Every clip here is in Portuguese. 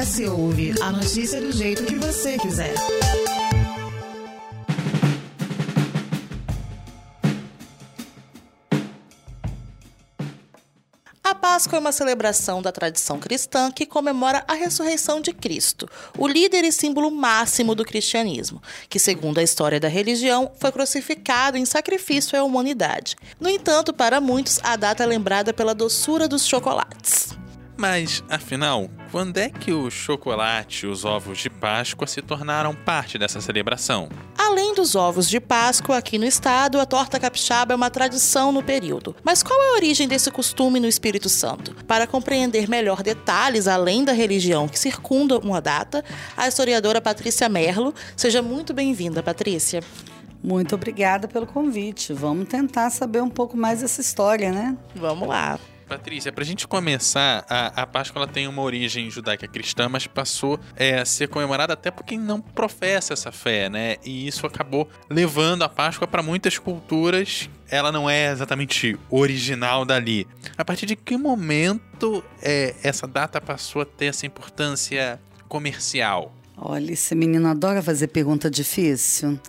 Acesse e ouve a notícia do jeito que você quiser. A Páscoa é uma celebração da tradição cristã que comemora a ressurreição de Cristo, o líder e símbolo máximo do cristianismo, que, segundo a história da religião, foi crucificado em sacrifício à humanidade. No entanto, para muitos, a data é lembrada pela doçura dos chocolates. Mas, afinal, quando é que o chocolate e os ovos de Páscoa se tornaram parte dessa celebração? Além dos ovos de Páscoa, aqui no estado, a torta capixaba é uma tradição no período. Mas qual é a origem desse costume no Espírito Santo? Para compreender melhor detalhes além da religião que circunda uma data, a historiadora Patrícia Merlo. Seja muito bem-vinda, Patrícia. Muito obrigada pelo convite. Vamos tentar saber um pouco mais dessa história, né? Vamos lá. Patrícia, para a gente começar, a, a Páscoa tem uma origem judaica cristã, mas passou é, a ser comemorada até por quem não professa essa fé, né? E isso acabou levando a Páscoa para muitas culturas. Ela não é exatamente original dali. A partir de que momento é, essa data passou a ter essa importância comercial? Olha, esse menino adora fazer pergunta difícil.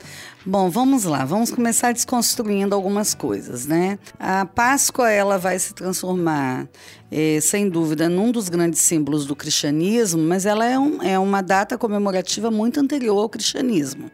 Bom, vamos lá, vamos começar desconstruindo algumas coisas, né? A Páscoa ela vai se transformar, eh, sem dúvida, num dos grandes símbolos do cristianismo, mas ela é, um, é uma data comemorativa muito anterior ao cristianismo.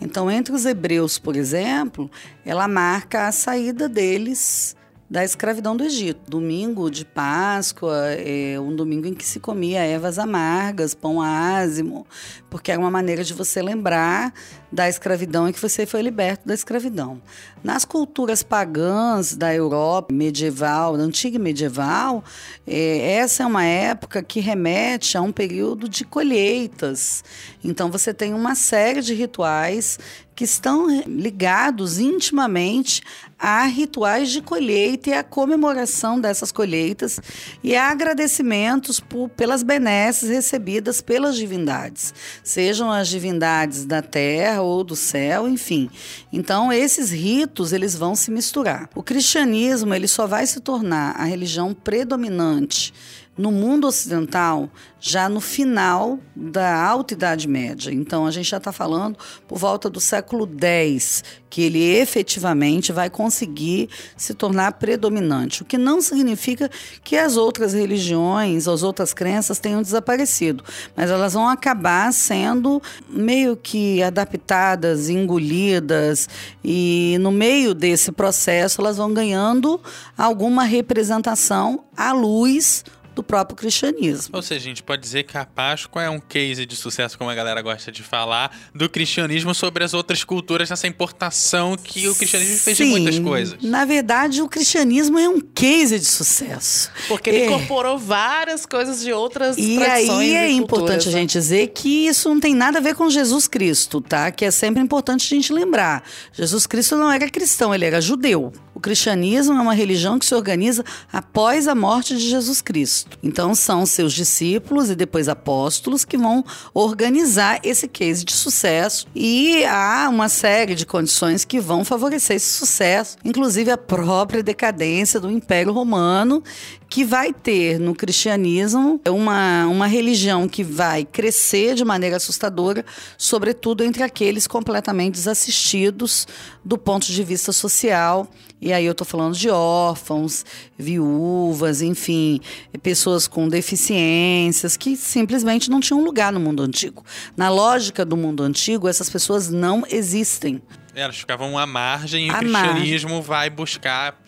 Então, entre os hebreus, por exemplo, ela marca a saída deles da escravidão do Egito. Domingo de Páscoa é um domingo em que se comia ervas amargas, pão ázimo, porque era uma maneira de você lembrar da escravidão e que você foi liberto da escravidão. Nas culturas pagãs da Europa medieval, da antiga medieval, é, essa é uma época que remete a um período de colheitas. Então você tem uma série de rituais que estão ligados intimamente a rituais de colheita e a comemoração dessas colheitas e a agradecimentos por, pelas benesses recebidas pelas divindades, sejam as divindades da terra ou do céu, enfim. Então esses ritos eles vão se misturar. O cristianismo ele só vai se tornar a religião predominante no mundo ocidental já no final da Alta Idade Média. Então, a gente já está falando por volta do século X, que ele efetivamente vai conseguir se tornar predominante. O que não significa que as outras religiões, as outras crenças tenham desaparecido, mas elas vão acabar sendo meio que adaptadas, engolidas, e no meio desse processo elas vão ganhando alguma representação à luz do próprio cristianismo. Ou seja, a gente pode dizer que a Páscoa é um case de sucesso, como a galera gosta de falar, do cristianismo sobre as outras culturas, nessa importação que o cristianismo fez Sim, de muitas coisas. Na verdade, o cristianismo é um case de sucesso. Porque ele é. incorporou várias coisas de outras e tradições aí é e importante culturas, a gente dizer que isso não tem nada a ver com Jesus Cristo, tá? Que é sempre importante a gente lembrar. Jesus Cristo não era cristão, ele era judeu. O cristianismo é uma religião que se organiza após a morte de Jesus Cristo. Então são seus discípulos e depois apóstolos que vão organizar esse case de sucesso e há uma série de condições que vão favorecer esse sucesso, inclusive a própria decadência do Império Romano, que vai ter no cristianismo uma, uma religião que vai crescer de maneira assustadora, sobretudo entre aqueles completamente desassistidos do ponto de vista social. E aí eu estou falando de órfãos, viúvas, enfim, pessoas com deficiências que simplesmente não tinham lugar no mundo antigo. Na lógica do mundo antigo, essas pessoas não existem. Elas ficavam à margem e à o cristianismo margem. vai buscar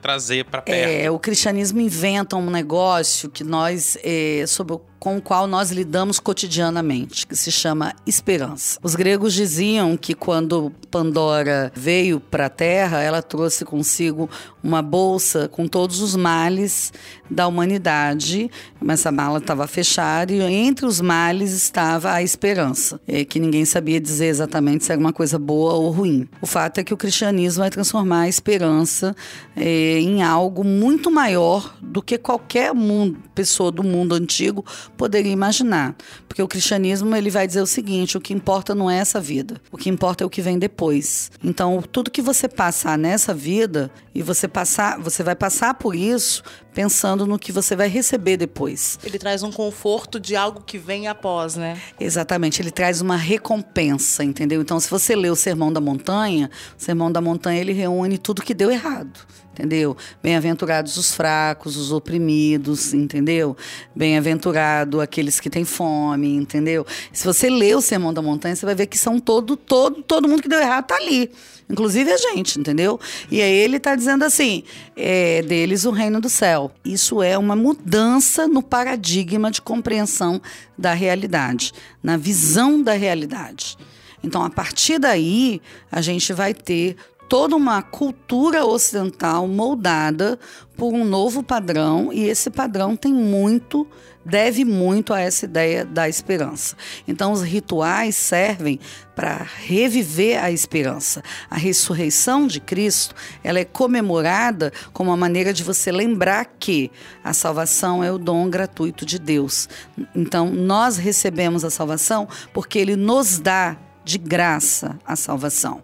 trazer para perto. É, o cristianismo inventa um negócio que nós, é, sobre o com o qual nós lidamos cotidianamente, que se chama esperança. Os gregos diziam que quando Pandora veio para a Terra, ela trouxe consigo uma bolsa com todos os males da humanidade, mas essa mala estava fechada e entre os males estava a esperança, é, que ninguém sabia dizer exatamente se era uma coisa boa ou ruim. O fato é que o cristianismo vai transformar a esperança é, em algo muito maior do que qualquer mundo, pessoa do mundo antigo poderia imaginar. Porque o cristianismo ele vai dizer o seguinte: o que importa não é essa vida, o que importa é o que vem depois. Então, tudo que você passar nessa vida e você passar, você vai passar por isso pensando no que você vai receber depois. Ele traz um conforto de algo que vem após, né? Exatamente, ele traz uma recompensa, entendeu? Então, se você lê o Sermão da Montanha, o Sermão da Montanha ele reúne tudo que deu errado entendeu? Bem-aventurados os fracos, os oprimidos, entendeu? Bem-aventurado aqueles que têm fome, entendeu? Se você lê o Sermão da Montanha, você vai ver que são todo, todo, todo mundo que deu errado tá ali. Inclusive a gente, entendeu? E aí ele está dizendo assim: é deles o reino do céu. Isso é uma mudança no paradigma de compreensão da realidade, na visão da realidade. Então, a partir daí, a gente vai ter toda uma cultura ocidental moldada por um novo padrão e esse padrão tem muito deve muito a essa ideia da esperança. Então os rituais servem para reviver a esperança. A ressurreição de Cristo, ela é comemorada como uma maneira de você lembrar que a salvação é o dom gratuito de Deus. Então nós recebemos a salvação porque ele nos dá de graça a salvação,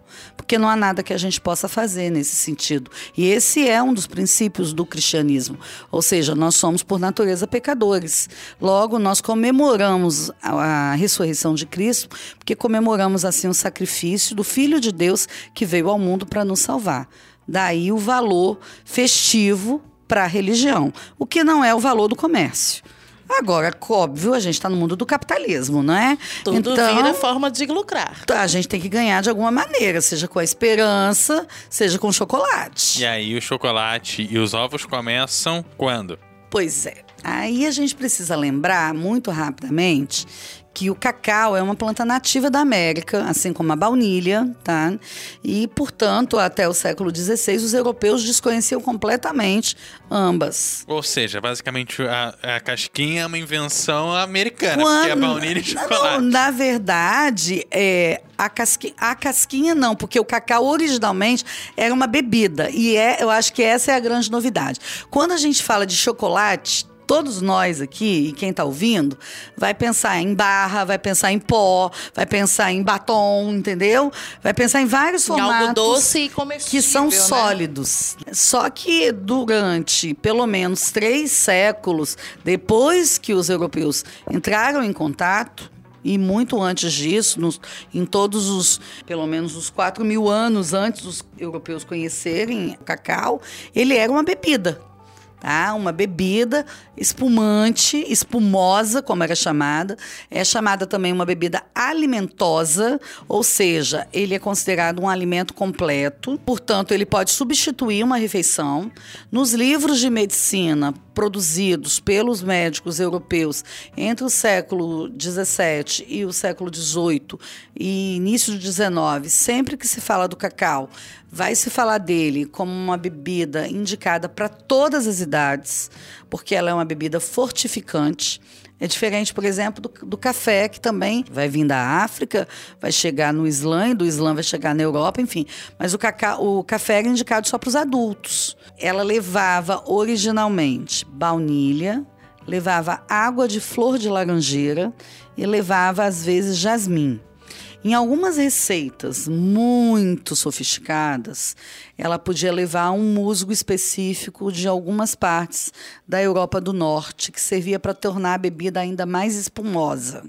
porque não há nada que a gente possa fazer nesse sentido. E esse é um dos princípios do cristianismo, ou seja, nós somos por natureza pecadores. Logo, nós comemoramos a, a ressurreição de Cristo, porque comemoramos assim o sacrifício do Filho de Deus que veio ao mundo para nos salvar. Daí o valor festivo para a religião, o que não é o valor do comércio. Agora, óbvio, a gente está no mundo do capitalismo, não é? Tudo então, vira forma de lucrar. A gente tem que ganhar de alguma maneira, seja com a esperança, seja com chocolate. E aí o chocolate e os ovos começam quando? Pois é. Aí a gente precisa lembrar muito rapidamente que o cacau é uma planta nativa da América, assim como a baunilha, tá? E, portanto, até o século XVI, os europeus desconheciam completamente ambas. Ou seja, basicamente a, a casquinha é uma invenção americana, Quando... porque é baunilha e chocolate. Não, na verdade, é, a, casquinha, a casquinha não, porque o cacau originalmente era uma bebida. E é, eu acho que essa é a grande novidade. Quando a gente fala de chocolate, todos nós aqui, e quem está ouvindo, vai pensar em barra, vai pensar em pó, vai pensar em batom, entendeu? Vai pensar em vários formatos. Algo doce e comestível, Que são né? sólidos. Só que durante pelo menos três séculos, depois que os europeus entraram em contato, e muito antes disso, nos, em todos os, pelo menos os 4 mil anos antes dos europeus conhecerem cacau, ele era uma bebida tá? Uma bebida espumante, espumosa, como era chamada. É chamada também uma bebida alimentosa, ou seja, ele é considerado um alimento completo, portanto, ele pode substituir uma refeição. Nos livros de medicina produzidos pelos médicos europeus entre o século XVII e o século XVIII e início do XIX, sempre que se fala do cacau, vai se falar dele como uma bebida indicada para todas as idades, porque ela é uma bebida fortificante. É diferente, por exemplo, do, do, café, que também vai vir da África, vai chegar no Islã, e do Islã vai chegar na Europa, enfim. Mas o, cacau, o café era indicado só para os adultos. Ela levava originalmente baunilha, levava água de flor de laranjeira e levava, às vezes, jasmim. Em algumas receitas muito sofisticadas, ela podia levar um musgo específico de algumas partes da Europa do Norte, que servia para tornar a bebida ainda mais espumosa.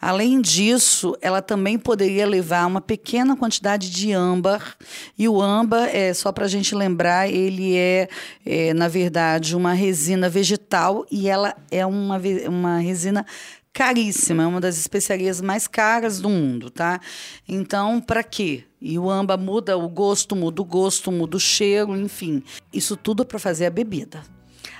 Além disso, ela também poderia levar uma pequena quantidade de âmbar, e o âmbar, é, só para a gente lembrar, ele é, é, na verdade, uma resina vegetal e ela é uma, uma resina caríssima, é uma das especiarias mais caras do mundo, tá? Então, para quê? E o amba muda o gosto, muda o gosto, muda o cheiro, enfim. Isso tudo para fazer a bebida.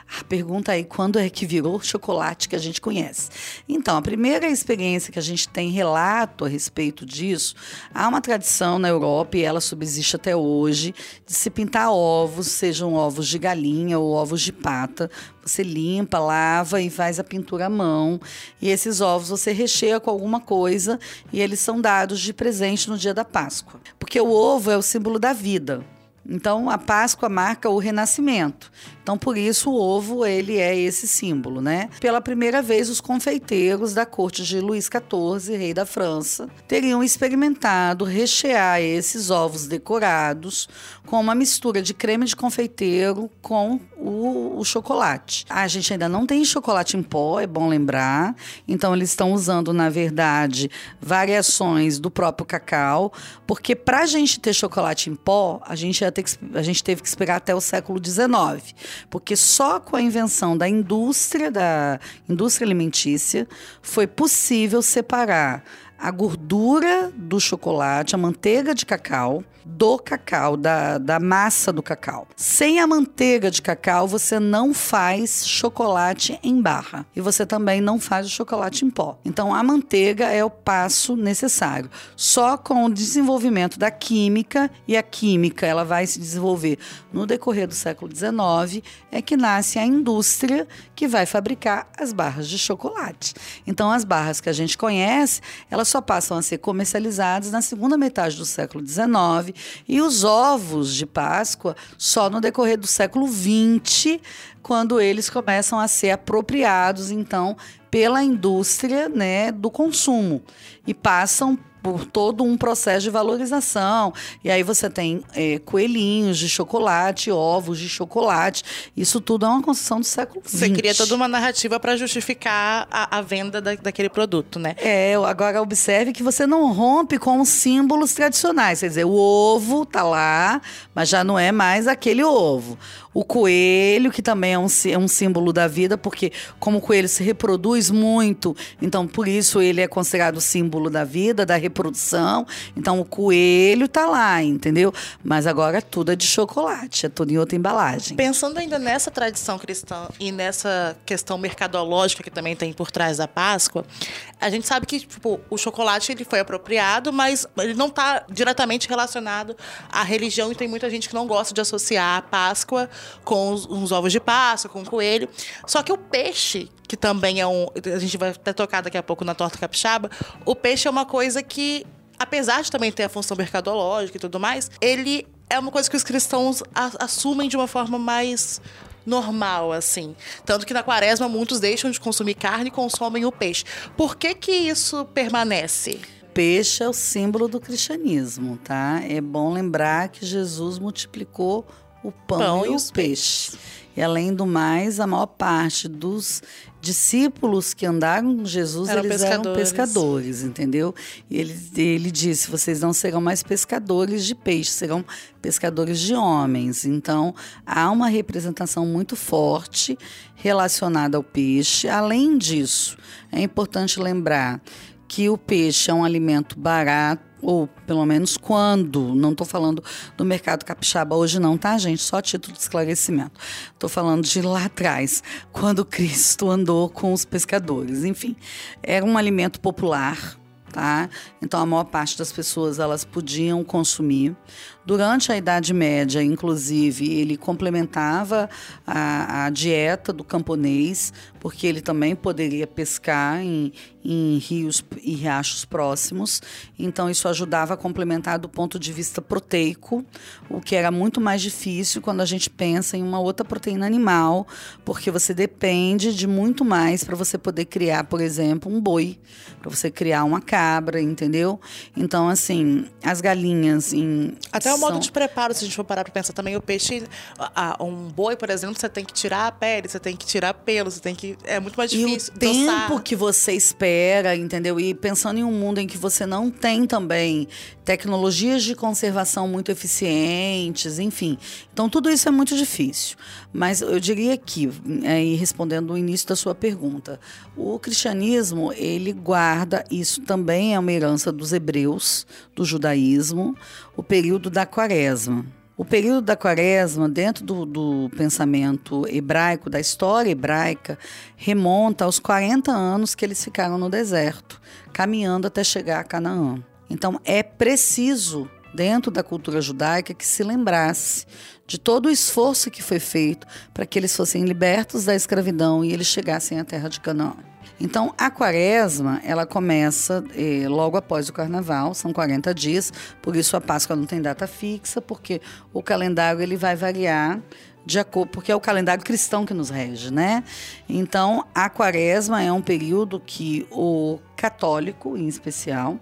A pergunta aí, quando é que virou chocolate que a gente conhece? Então, a primeira experiência que a gente tem relato a respeito disso, há uma tradição na Europa, e ela subsiste até hoje, de se pintar ovos, sejam ovos de galinha ou ovos de pata. Você limpa, lava e faz a pintura à mão. E esses ovos você recheia com alguma coisa e eles são dados de presente no dia da Páscoa. Porque o ovo é o símbolo da vida. Então, a Páscoa marca o renascimento. Então, por isso, o ovo ele é esse símbolo, né? Pela primeira vez, os confeiteiros da corte de Luís XIV, rei da França, teriam experimentado rechear esses ovos decorados com uma mistura de creme de confeiteiro com o, o chocolate. A gente ainda não tem chocolate em pó, é bom lembrar. Então, eles estão usando, na verdade, variações do próprio cacau, porque para a gente ter chocolate em pó, a gente, ia ter que, a gente teve que esperar até o século XIX porque só com a invenção da indústria da indústria alimentícia foi possível separar a gordura do chocolate, a manteiga de cacau, do cacau, da, da massa do cacau. Sem a manteiga de cacau, você não faz chocolate em barra. E você também não faz o chocolate em pó. Então, a manteiga é o passo necessário. Só com o desenvolvimento da química, e a química ela vai se desenvolver no decorrer do século XIX, é que nasce a indústria que vai fabricar as barras de chocolate. Então, as barras que a gente conhece, elas só passam a ser comercializadas na segunda metade do século XIX e os ovos de Páscoa só no decorrer do século XX, quando eles começam a ser apropriados, então, pela indústria né, do consumo. E passam por todo um processo de valorização. E aí você tem é, coelhinhos de chocolate, ovos de chocolate. Isso tudo é uma construção do século XX. Você cria toda uma narrativa para justificar a, a venda da, daquele produto, né? É, agora observe que você não rompe com os símbolos tradicionais. Quer dizer, o ovo tá lá, mas já não é mais aquele ovo. O coelho, que também é um, é um símbolo da vida, porque como o coelho se reproduz muito, então por isso ele é considerado símbolo da vida, da reprodução. Então o coelho tá lá, entendeu? Mas agora tudo é de chocolate, é tudo em outra embalagem. Pensando ainda nessa tradição cristã e nessa questão mercadológica que também tem por trás da Páscoa, a gente sabe que tipo, o chocolate ele foi apropriado, mas ele não está diretamente relacionado à religião e tem muita gente que não gosta de associar a Páscoa com os, os ovos de Páscoa, com o coelho. Só que o peixe, que também é um. A gente vai até tocar daqui a pouco na torta capixaba. O peixe é uma coisa que, apesar de também ter a função mercadológica e tudo mais, ele é uma coisa que os cristãos assumem de uma forma mais normal, assim. Tanto que na quaresma muitos deixam de consumir carne e consomem o peixe. Por que que isso permanece? Peixe é o símbolo do cristianismo, tá? É bom lembrar que Jesus multiplicou o pão, pão e, e o peixe. E além do mais, a maior parte dos discípulos que andaram com Jesus, eram eles pescadores. eram pescadores, entendeu? E ele, ele disse: vocês não serão mais pescadores de peixe, serão pescadores de homens. Então, há uma representação muito forte relacionada ao peixe. Além disso, é importante lembrar que o peixe é um alimento barato ou pelo menos quando, não estou falando do mercado capixaba hoje não, tá, gente? Só título de esclarecimento. Estou falando de lá atrás, quando Cristo andou com os pescadores. Enfim, era um alimento popular, tá? Então a maior parte das pessoas elas podiam consumir. Durante a Idade Média, inclusive, ele complementava a, a dieta do camponês, porque ele também poderia pescar em, em rios e riachos próximos. Então, isso ajudava a complementar do ponto de vista proteico, o que era muito mais difícil quando a gente pensa em uma outra proteína animal, porque você depende de muito mais para você poder criar, por exemplo, um boi, para você criar uma cabra, entendeu? Então, assim, as galinhas em. Até o modo de preparo, se a gente for parar para pensar também, o peixe, um boi, por exemplo, você tem que tirar a pele, você tem que tirar pelo, você tem que. É muito mais difícil. E o tempo que você espera, entendeu? E pensando em um mundo em que você não tem também tecnologias de conservação muito eficientes, enfim. Então, tudo isso é muito difícil. Mas eu diria que, é, respondendo o início da sua pergunta, o cristianismo, ele guarda, isso também é uma herança dos hebreus, do judaísmo, o período da quaresma. O período da quaresma, dentro do, do, pensamento hebraico, da história hebraica, remonta aos 40 anos que eles ficaram no deserto, caminhando até chegar a Canaã. Então é preciso, dentro da cultura judaica, que se lembrasse de todo o esforço que foi feito para que eles fossem libertos da escravidão e eles chegassem à terra de Canaã. Então, a quaresma, ela começa eh, logo após o carnaval, são 40 dias, por isso a Páscoa não tem data fixa, porque o calendário ele vai variar de acordo, porque é o calendário cristão que nos rege, né? Então, a quaresma é um período que o católico, em especial,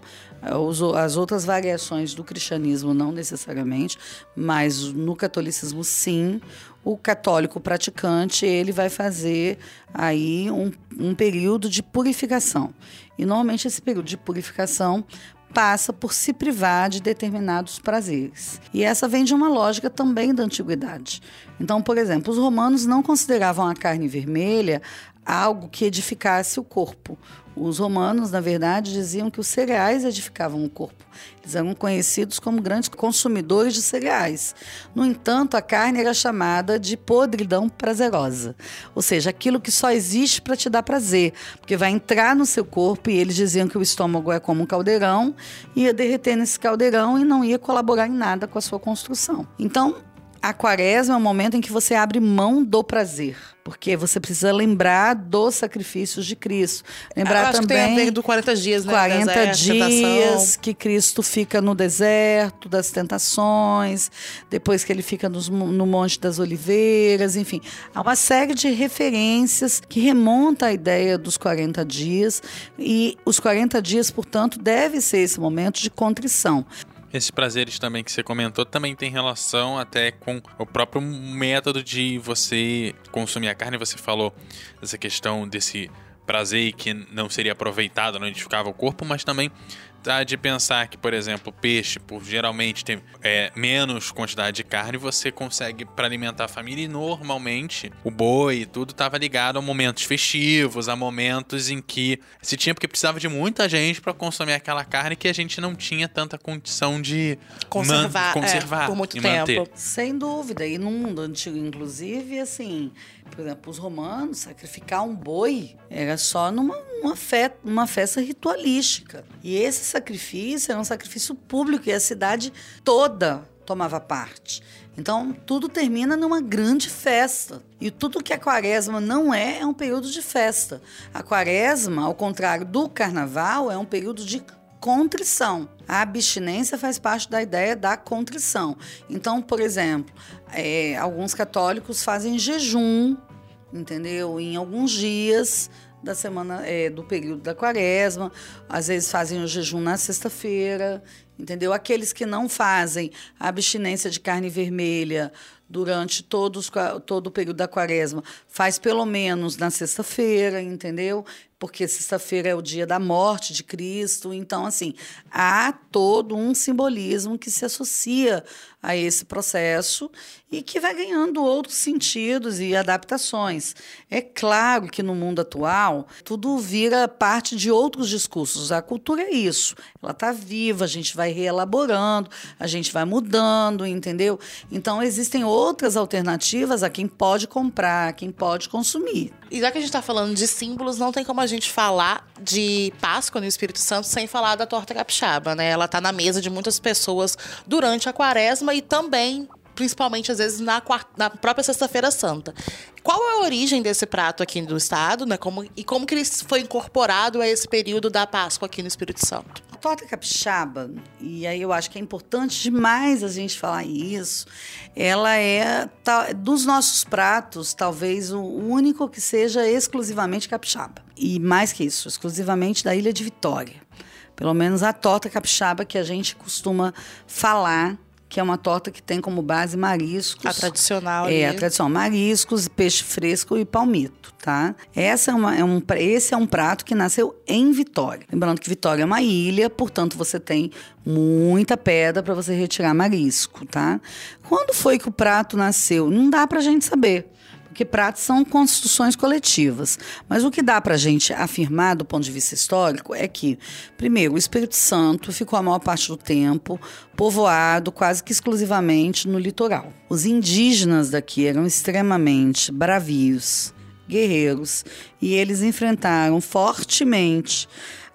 as outras variações do cristianismo não necessariamente, mas no catolicismo sim, o católico praticante ele vai fazer aí um, um período de purificação. E normalmente esse período de purificação passa por se privar de determinados prazeres. E essa vem de uma lógica também da antiguidade. Então, por exemplo, os romanos não consideravam a carne vermelha algo que edificasse o corpo. Os romanos, na verdade, diziam que os cereais edificavam o corpo. Eles eram conhecidos como grandes consumidores de cereais. No entanto, a carne era chamada de podridão prazerosa, ou seja, aquilo que só existe para te dar prazer, porque vai entrar no seu corpo e eles diziam que o estômago é como um caldeirão, ia derreter nesse caldeirão e não ia colaborar em nada com a sua construção. Então, a quaresma é um momento em que você abre mão do prazer. Porque você precisa lembrar dos sacrifícios de Cristo. Lembrar Eu acho também. Que tem a ver do 40 dias, né? 40 deserto, dias que Cristo fica no deserto das tentações, depois que ele fica nos, no Monte das Oliveiras, enfim. Há uma série de referências que remonta à ideia dos 40 dias. E os 40 dias, portanto, deve ser esse momento de contrição. Esses prazeres também que você comentou também tem relação até com o próprio método de você consumir a carne. Você falou dessa questão desse prazer que não seria aproveitado, não edificava o corpo, mas também de pensar que, por exemplo, peixe, por geralmente ter é, menos quantidade de carne, você consegue para alimentar a família e normalmente o boi e tudo estava ligado a momentos festivos, a momentos em que se tinha porque precisava de muita gente para consumir aquela carne que a gente não tinha tanta condição de Conservar, man- é, conservar por muito e tempo. manter. Sem dúvida. E no mundo antigo, inclusive, assim, por exemplo, os romanos, sacrificar um boi era só numa uma, fe uma festa ritualística. E esse sacrifício era um sacrifício público e a cidade toda tomava parte. Então, tudo termina numa grande festa. E tudo que a quaresma não é, é um período de festa. A quaresma, ao contrário do carnaval, é um período de contrição. A abstinência faz parte da ideia da contrição. Então, por exemplo, é, alguns católicos fazem jejum, entendeu? Em alguns dias da semana, é, do período da quaresma, às vezes fazem o jejum na sexta-feira, entendeu? Aqueles que não fazem a abstinência de carne vermelha durante todos, todo o período da quaresma, faz pelo menos na sexta-feira, entendeu? Porque sexta-feira é o dia da morte de Cristo. Então, assim, há todo um simbolismo que se associa a esse processo e que vai ganhando outros sentidos e adaptações. É claro que no mundo atual, tudo vira parte de outros discursos. A cultura é isso. Ela está viva, a gente vai reelaborando, a gente vai mudando, entendeu? Então, existem outras alternativas a quem pode comprar, a quem pode consumir. E já que a gente tá falando de símbolos, não tem como a gente falar de Páscoa no Espírito Santo sem falar da torta capixaba, né? Ela tá na mesa de muitas pessoas durante a quaresma e também, principalmente às vezes, na, quart- na própria Sexta-feira Santa. Qual é a origem desse prato aqui do estado, né? Como, e como que ele foi incorporado a esse período da Páscoa aqui no Espírito Santo? A torta capixaba, e aí eu acho que é importante demais a gente falar isso, ela é, ta- dos nossos pratos, talvez o único que seja exclusivamente capixaba. E mais que isso, exclusivamente da Ilha de Vitória. Pelo menos a torta capixaba que a gente costuma falar, que é uma torta que tem como base mariscos. A tradicional É, a ali. tradição, mariscos, peixe fresco e palmito, tá? Essa é uma, é um, esse é um prato que nasceu em Vitória. Lembrando que Vitória é uma ilha, portanto você tem muita pedra para você retirar marisco, tá? Quando foi que o prato nasceu? Não dá pra gente saber. Porque pratos são construções coletivas. Mas o que dá para a gente afirmar do ponto de vista histórico é que, primeiro, o Espírito Santo ficou a maior parte do tempo povoado quase que exclusivamente no litoral. Os indígenas daqui eram extremamente bravios, guerreiros, e eles enfrentaram fortemente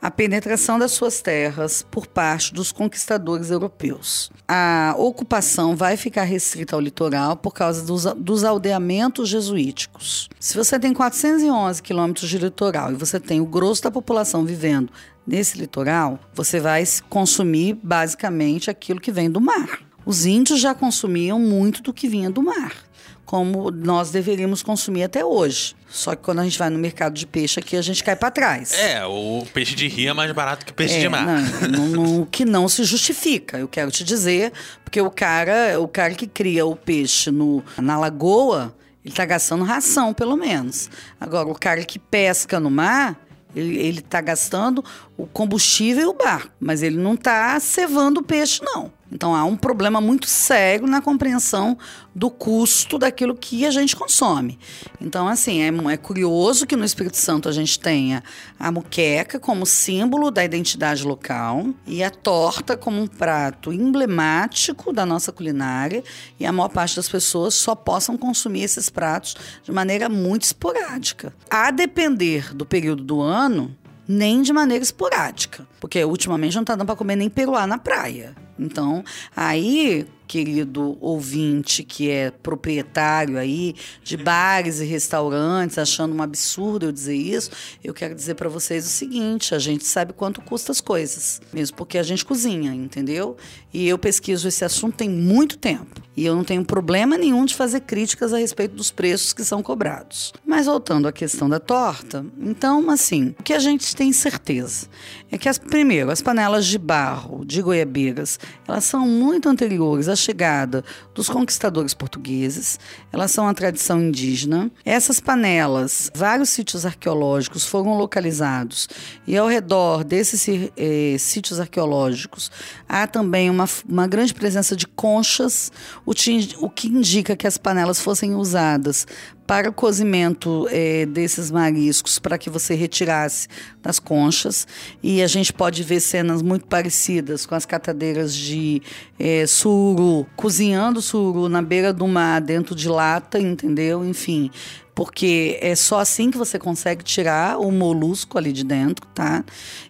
a penetração das suas terras por parte dos conquistadores europeus. A ocupação vai ficar restrita ao litoral por causa dos, dos aldeamentos jesuíticos. Se você tem 411 quilômetros de litoral e você tem o grosso da população vivendo nesse litoral, você vai consumir basicamente aquilo que vem do mar. Os índios já consumiam muito do que vinha do mar como nós deveríamos consumir até hoje. Só que quando a gente vai no mercado de peixe aqui, a gente cai para trás. É, o peixe de rio é mais barato que peixe É, de mar. Não, não- não- que não se justifica, eu quero te dizer, porque o cara, o cara que cria o peixe no, na lagoa, ele tá gastando ração, pelo menos. Agora, o cara que pesca no mar, ele, ele tá gastando o combustível e o barco, mas ele não tá cevando o peixe, não. Então há um problema muito sério na compreensão do custo daquilo que a gente consome. Então, assim, é, é curioso que no Espírito Santo a gente tenha a muqueca como símbolo da identidade local e a torta como um prato emblemático da nossa culinária e a maior parte das pessoas só possam consumir esses pratos de maneira muito esporádica. A depender do período do ano, nem de maneira esporádica. Porque ultimamente não tá dando para comer nem peruá na praia. Então, aí, querido ouvinte que é proprietário aí de bares e restaurantes, achando um absurdo eu dizer isso, eu quero dizer para vocês o seguinte: a gente sabe quanto custa as coisas, mesmo porque a gente cozinha, entendeu? E eu pesquiso esse assunto tem muito tempo. E eu não tenho problema nenhum de fazer críticas a respeito dos preços que são cobrados. Mas voltando à questão da torta, então, assim, o que a gente tem certeza é que, as, primeiro, as panelas de barro de goiabeiras, elas são muito anteriores à chegada dos conquistadores portugueses, elas são a tradição indígena. Essas panelas, vários sítios arqueológicos foram localizados e ao redor desses eh, sítios arqueológicos há também uma, uma grande presença de conchas, o, o que indica que as panelas fossem usadas para o cozimento eh, desses mariscos, para que você retirasse das conchas. E a gente pode ver cenas muito parecidas com as catadeiras de eh, sururu, cozinhando sururu na beira do mar, dentro de lata, entendeu? Enfim, porque é só assim que você consegue tirar o molusco ali de dentro, tá?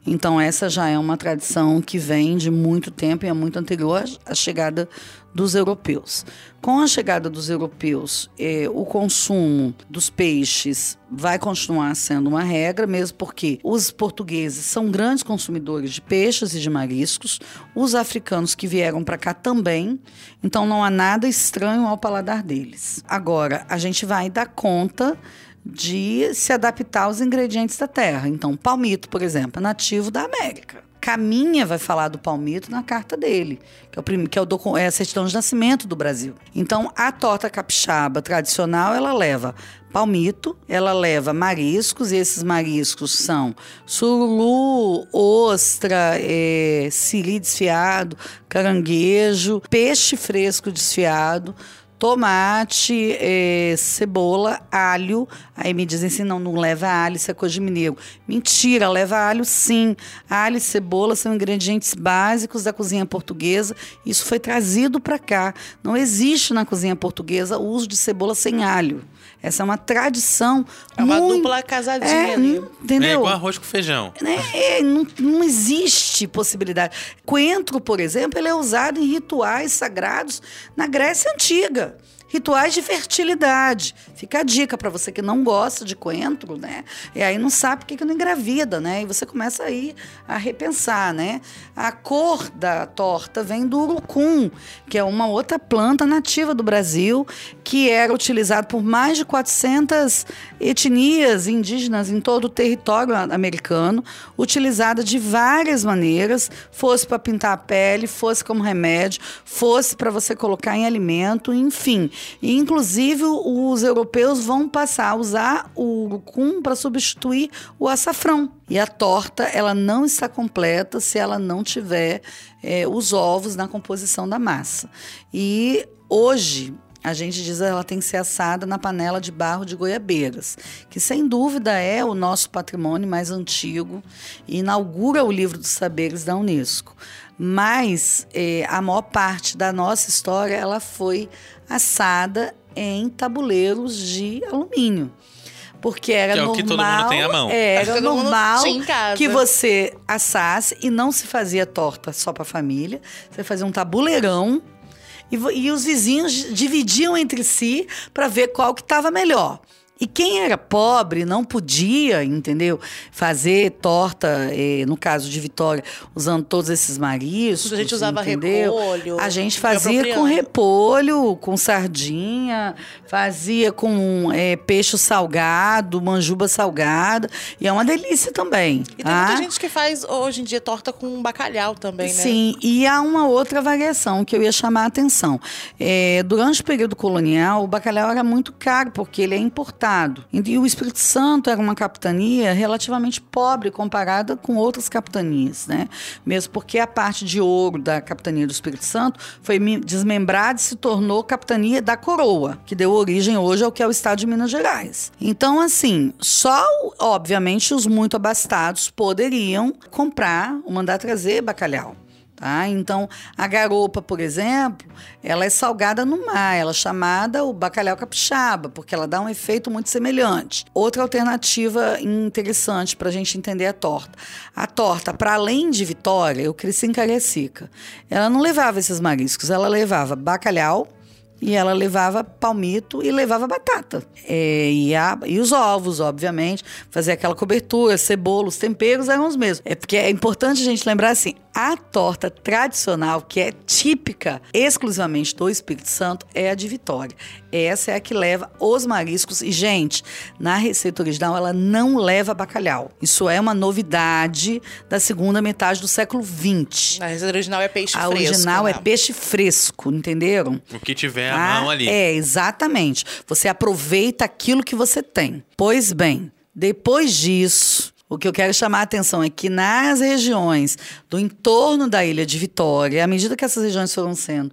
Então essa já é uma tradição que vem de muito tempo e é muito anterior à chegada dos europeus. Com a chegada dos europeus, eh, o consumo dos peixes vai continuar sendo uma regra, mesmo porque os portugueses são grandes consumidores de peixes e de mariscos, os africanos que vieram para cá também, então não há nada estranho ao paladar deles. Agora, a gente vai dar conta de se adaptar aos ingredientes da terra. Então, palmito, por exemplo, é nativo da América. Caminha vai falar do palmito na carta dele, que é, o prim- que é, o é a certidão de nascimento do Brasil. Então, a torta capixaba tradicional, ela leva palmito, ela leva mariscos, e esses mariscos são sururu, ostra, é, siri desfiado, caranguejo, peixe fresco desfiado, tomate, eh, cebola, alho. Aí me dizem assim, não, não leva alho, isso é coisa de mineiro. Mentira, leva alho sim. Alho e cebola são ingredientes básicos da cozinha portuguesa. Isso foi trazido para cá. Não existe na cozinha portuguesa o uso de cebola sem alho. Essa é uma tradição É uma muito- dupla casadinha É, ali. entendeu? É igual arroz com feijão. né? É, não, não existe possibilidade. Coentro, por exemplo, ele é usado em rituais sagrados na Grécia Antiga. Rituais de fertilidade. Fica a dica para você que não gosta de coentro, né? E aí não sabe por que que não engravida, né? E você começa aí a repensar, né? A cor da torta vem do urucum, que é uma outra planta nativa do Brasil, que era utilizado por mais de 400 etnias indígenas em todo o território americano, utilizada de várias maneiras, fosse para pintar a pele, fosse como remédio, fosse para você colocar em alimento, enfim. Inclusive, os europeus vão passar a usar o urucum para substituir o açafrão. E a torta, ela não está completa se ela não tiver eh, os ovos na composição da massa. E hoje, a gente diz que ela tem que ser assada na panela de barro de goiabeiras, que sem dúvida é o nosso patrimônio mais antigo e inaugura o livro dos saberes da Unesco. Mas eh, a maior parte da nossa história ela foi assada em tabuleiros de alumínio. Porque era Que é o normal, que todo mundo tem à mão. é, era Todo mundo normal que você assasse e não se fazia torta só para a família, você fazia um tabuleirão e, e os vizinhos dividiam entre si para ver qual que estava melhor. E quem era pobre não podia, entendeu? Fazer torta, eh, no caso de Vitória, usando todos esses mariscos. A gente usava entendeu? repolho, A gente fazia com repolho, com sardinha, fazia com eh, peixe salgado, manjuba salgada. E é uma delícia também. E tem tá? muita gente que faz hoje em dia torta com bacalhau também, né? Sim, e há uma outra variação que eu ia chamar a atenção. É, durante o período colonial, o bacalhau era muito caro, porque ele é importado. E o Espírito Santo era uma capitania relativamente pobre comparada com outras capitanias, né? Mesmo porque a parte de ouro da capitania do Espírito Santo foi desmembrada e se tornou capitania da coroa, que deu origem hoje ao que é o estado de Minas Gerais. Então, assim, só, obviamente, os muito abastados poderiam comprar ou mandar trazer bacalhau. Tá? Então, a garopa, por exemplo, ela é salgada no mar, ela é chamada o bacalhau capixaba, porque ela dá um efeito muito semelhante. Outra alternativa interessante para a gente entender a torta. A torta, para além de Vitória, eu cresci em Cariacica. Ela não levava esses mariscos, ela levava bacalhau, e ela levava palmito e levava batata. É, e, a- e os ovos, obviamente. Fazia aquela cobertura, cebola, os temperos eram os mesmos. É porque é importante a gente lembrar assim: a torta tradicional, que é típica exclusivamente do Espírito Santo, é a de Vitória. Essa é a que leva os mariscos. E, gente, na receita original, ela não leva bacalhau. Isso é uma novidade da segunda metade do século XX. A receita original é peixe A fresco. original né? é peixe fresco, entenderam? O que tiver à Ah, mão ali. É, exatamente. Você aproveita aquilo que você tem. Pois bem, depois disso, o que eu quero chamar a atenção é que nas regiões do entorno da Ilha de Vitória, à medida que essas regiões foram sendo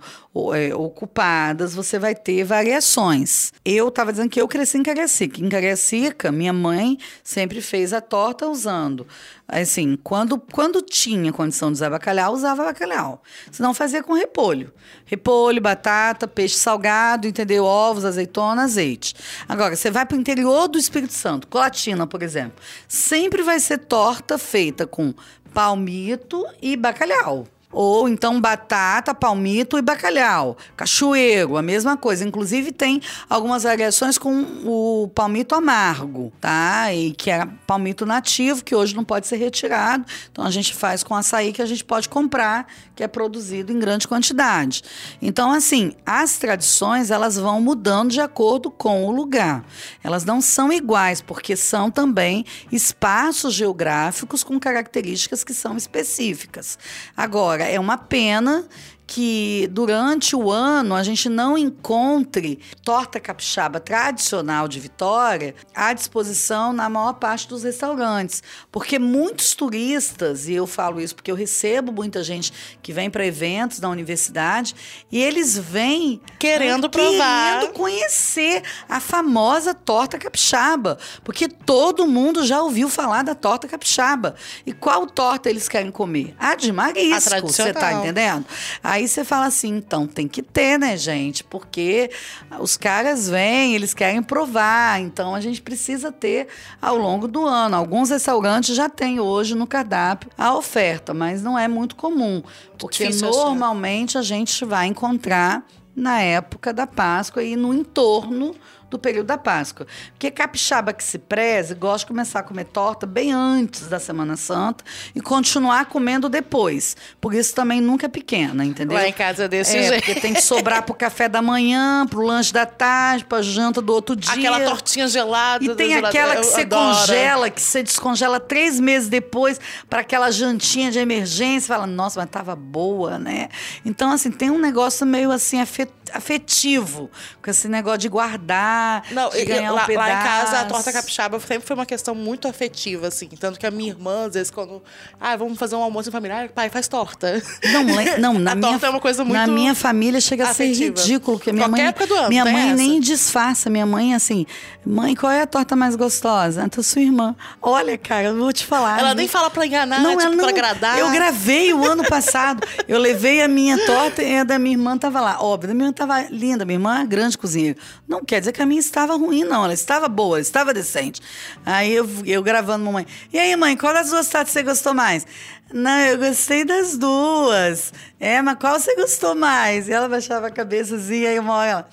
é, ocupadas, você vai ter variações. Eu estava dizendo que eu cresci em Cariacica. Em Cariacica, minha mãe sempre fez a torta usando. Assim, quando, quando tinha condição de usar bacalhau, usava bacalhau. Senão fazia com repolho. Repolho, batata, peixe salgado, entendeu? Ovos, azeitona, azeite. Agora, você vai para o interior do Espírito Santo, Colatina, por exemplo. Sempre vai ser torta feita com palmito e bacalhau. Ou então batata, palmito e bacalhau. Cachoeiro, a mesma coisa. Inclusive tem algumas variações com o palmito amargo, tá? E que era palmito nativo, que hoje não pode ser retirado. Então a gente faz com açaí que a gente pode comprar, que é produzido em grande quantidade. Então, assim, as tradições elas vão mudando de acordo com o lugar. Elas não são iguais, porque são também espaços geográficos com características que são específicas. Agora, é uma pena que durante o ano a gente não encontre torta capixaba tradicional de Vitória à disposição na maior parte dos restaurantes, porque muitos turistas, e eu falo isso porque eu recebo muita gente que vem para eventos da universidade e eles vêm Querendo né, provar. querendo conhecer a famosa torta capixaba, porque todo mundo já ouviu falar da torta capixaba. E qual torta eles querem comer? A de marisco, você tá entendendo? Aí você fala assim, então tem que ter, né, gente? Porque os caras vêm, eles querem provar, então a gente precisa ter ao longo do ano. Alguns restaurantes já têm hoje no cardápio a oferta, mas não é muito comum, porque Difícil achar. normalmente a gente vai encontrar na época da Páscoa e no entorno do período da Páscoa. Porque capixaba que se preze gosta de começar a comer torta bem antes da Semana Santa e continuar comendo depois. Por isso também nunca é pequena, entendeu? Lá em casa é desse é, jeito. porque tem que sobrar pro café da manhã, pro lanche da tarde, pra janta do outro dia. Aquela tortinha gelada. E tem aquela que você adoro. congela, que você descongela três meses depois para aquela jantinha de emergência. Fala, nossa, mas tava boa, né? Então, assim, tem um negócio meio assim afe- afetivo, com esse negócio de guardar, Não, de ganhar um lá, pedaço. lá em casa a torta capixaba sempre foi uma questão muito afetiva, assim. Tanto que a minha irmã, às vezes, quando. Ah, vamos fazer um almoço em família. Ah, pai, faz torta. Não, não na A minha, torta é uma coisa muito Na minha família chega a ser ridículo, porque minha Qualquer mãe, época do ano, minha mãe essa. nem disfarça. Minha mãe assim, mãe, qual é a torta mais gostosa? Então sua irmã. Olha, cara, eu vou te falar. Ela né? nem fala pra enganar, tipo, ela pra agradar. Eu gravei o ano passado. Eu levei a minha torta e a da minha irmã tava lá. Óbvio, a minha irmã tava linda. Minha irmã é grande cozinheira. Não quer dizer que a minha estava ruim, não. Ela estava boa, estava decente. Aí eu, eu gravando, mamãe. E aí, mãe, qual das duas tortas você gostou mais? Não, eu gostei das duas. É, mas qual você gostou mais? E ela baixava a cabeça assim, aí uma hora ela.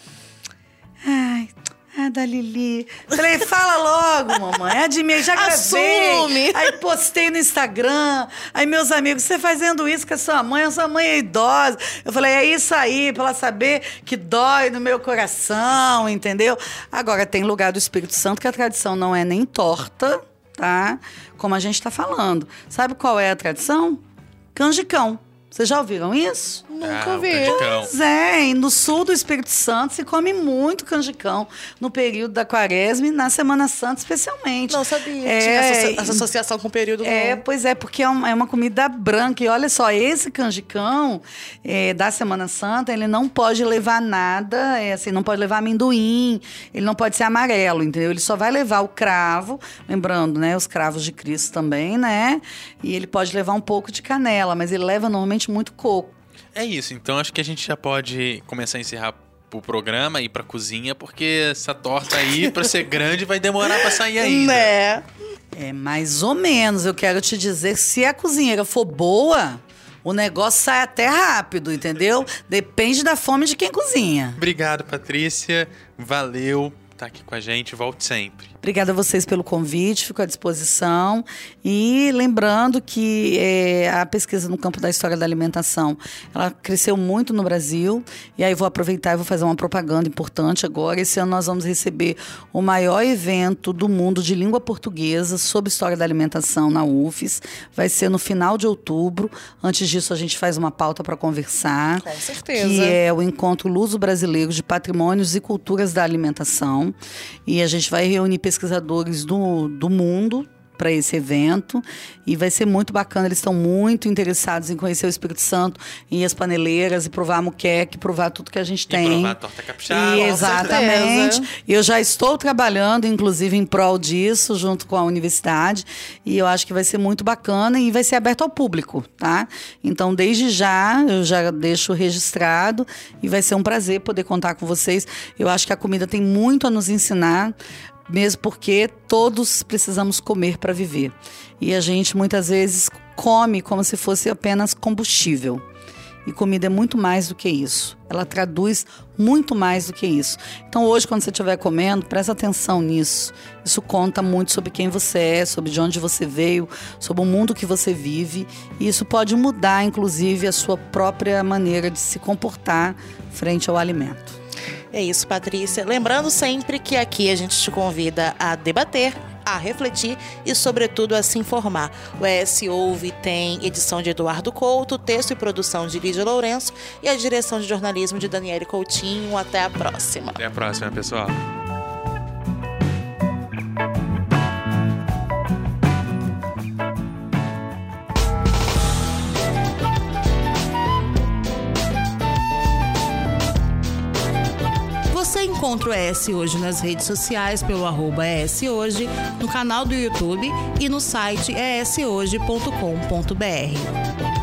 Ai, Ah, da Lili. Falei, fala logo, mamãe. É de mim, já gravei. Assume. Aí postei no Instagram. Aí meus amigos, você fazendo isso com a sua mãe, a sua mãe é idosa. Eu falei, é isso aí, pra ela saber que dói no meu coração, entendeu? Agora, tem lugar do Espírito Santo que a tradição não é nem torta, tá? Como a gente tá falando. Sabe qual é a tradição? Canjicão. Vocês já ouviram isso? Nunca Ah, o vi. canjicão. Pois é, e no sul do Espírito Santo se come muito canjicão no período da quaresma e na Semana Santa especialmente. Não sabia. É, essa associação com o período É, não. pois é, porque é uma, é uma comida branca. E olha só, esse canjicão é, da Semana Santa, ele não pode levar nada, é, assim, não pode levar amendoim, ele não pode ser amarelo, entendeu? Ele só vai levar o cravo, lembrando, né, os cravos de Cristo também, né? E ele pode levar um pouco de canela, mas ele leva normalmente muito coco. É isso, então acho que a gente já pode começar a encerrar o programa e ir pra cozinha, porque essa torta aí, pra ser grande, vai demorar pra sair ainda. Né? É mais ou menos. Eu quero te dizer, se a cozinheira for boa, o negócio sai até rápido, entendeu? Depende da fome de quem cozinha. Obrigado, Patrícia. Valeu estar aqui com a gente. Volte sempre. Obrigada a vocês pelo convite, fico à disposição. E lembrando que é, a pesquisa no campo da história da alimentação, ela cresceu muito no Brasil. E aí vou aproveitar e vou fazer uma propaganda importante agora. Esse ano nós vamos receber o maior evento do mundo de língua portuguesa sobre história da alimentação na UFES. Vai ser no final de outubro. Antes disso, a gente faz uma pauta para conversar. Com certeza. Que é o Encontro Luso Brasileiro de Patrimônios e Culturas da Alimentação. E a gente vai reunir pesquisadores do, do mundo para esse evento e vai ser muito bacana. Eles estão muito interessados em conhecer o Espírito Santo, em ir às paneleiras e provar a muqueca, e provar tudo que a gente E tem. provar a torta capixaba. E, exatamente. Eu já estou trabalhando, inclusive, em prol disso, junto com a universidade. E eu acho que vai ser muito bacana e vai ser aberto ao público, tá? Então, desde já, eu já deixo registrado e vai ser um prazer poder contar com vocês. Eu acho que a comida tem muito a nos ensinar. Mesmo porque todos precisamos comer para viver. E a gente muitas vezes come como se fosse apenas combustível. E comida é muito mais do que isso. Ela traduz muito mais do que isso. Então, hoje, quando você estiver comendo, presta atenção nisso. Isso conta muito sobre quem você é, sobre de onde você veio, sobre o mundo que você vive. E isso pode mudar, inclusive, a sua própria maneira de se comportar frente ao alimento. É isso, Patrícia. Lembrando sempre que aqui a gente te convida a debater, a refletir e, sobretudo, a se informar. O ES Ouve tem edição de Eduardo Couto, texto e produção de Lídia Lourenço e a direção de jornalismo de Daniele Coutinho. Até a próxima. Até a próxima, pessoal. Você encontra o ES Hoje nas redes sociais pelo arroba Hoje, no canal do YouTube e no site eshoje.com.br.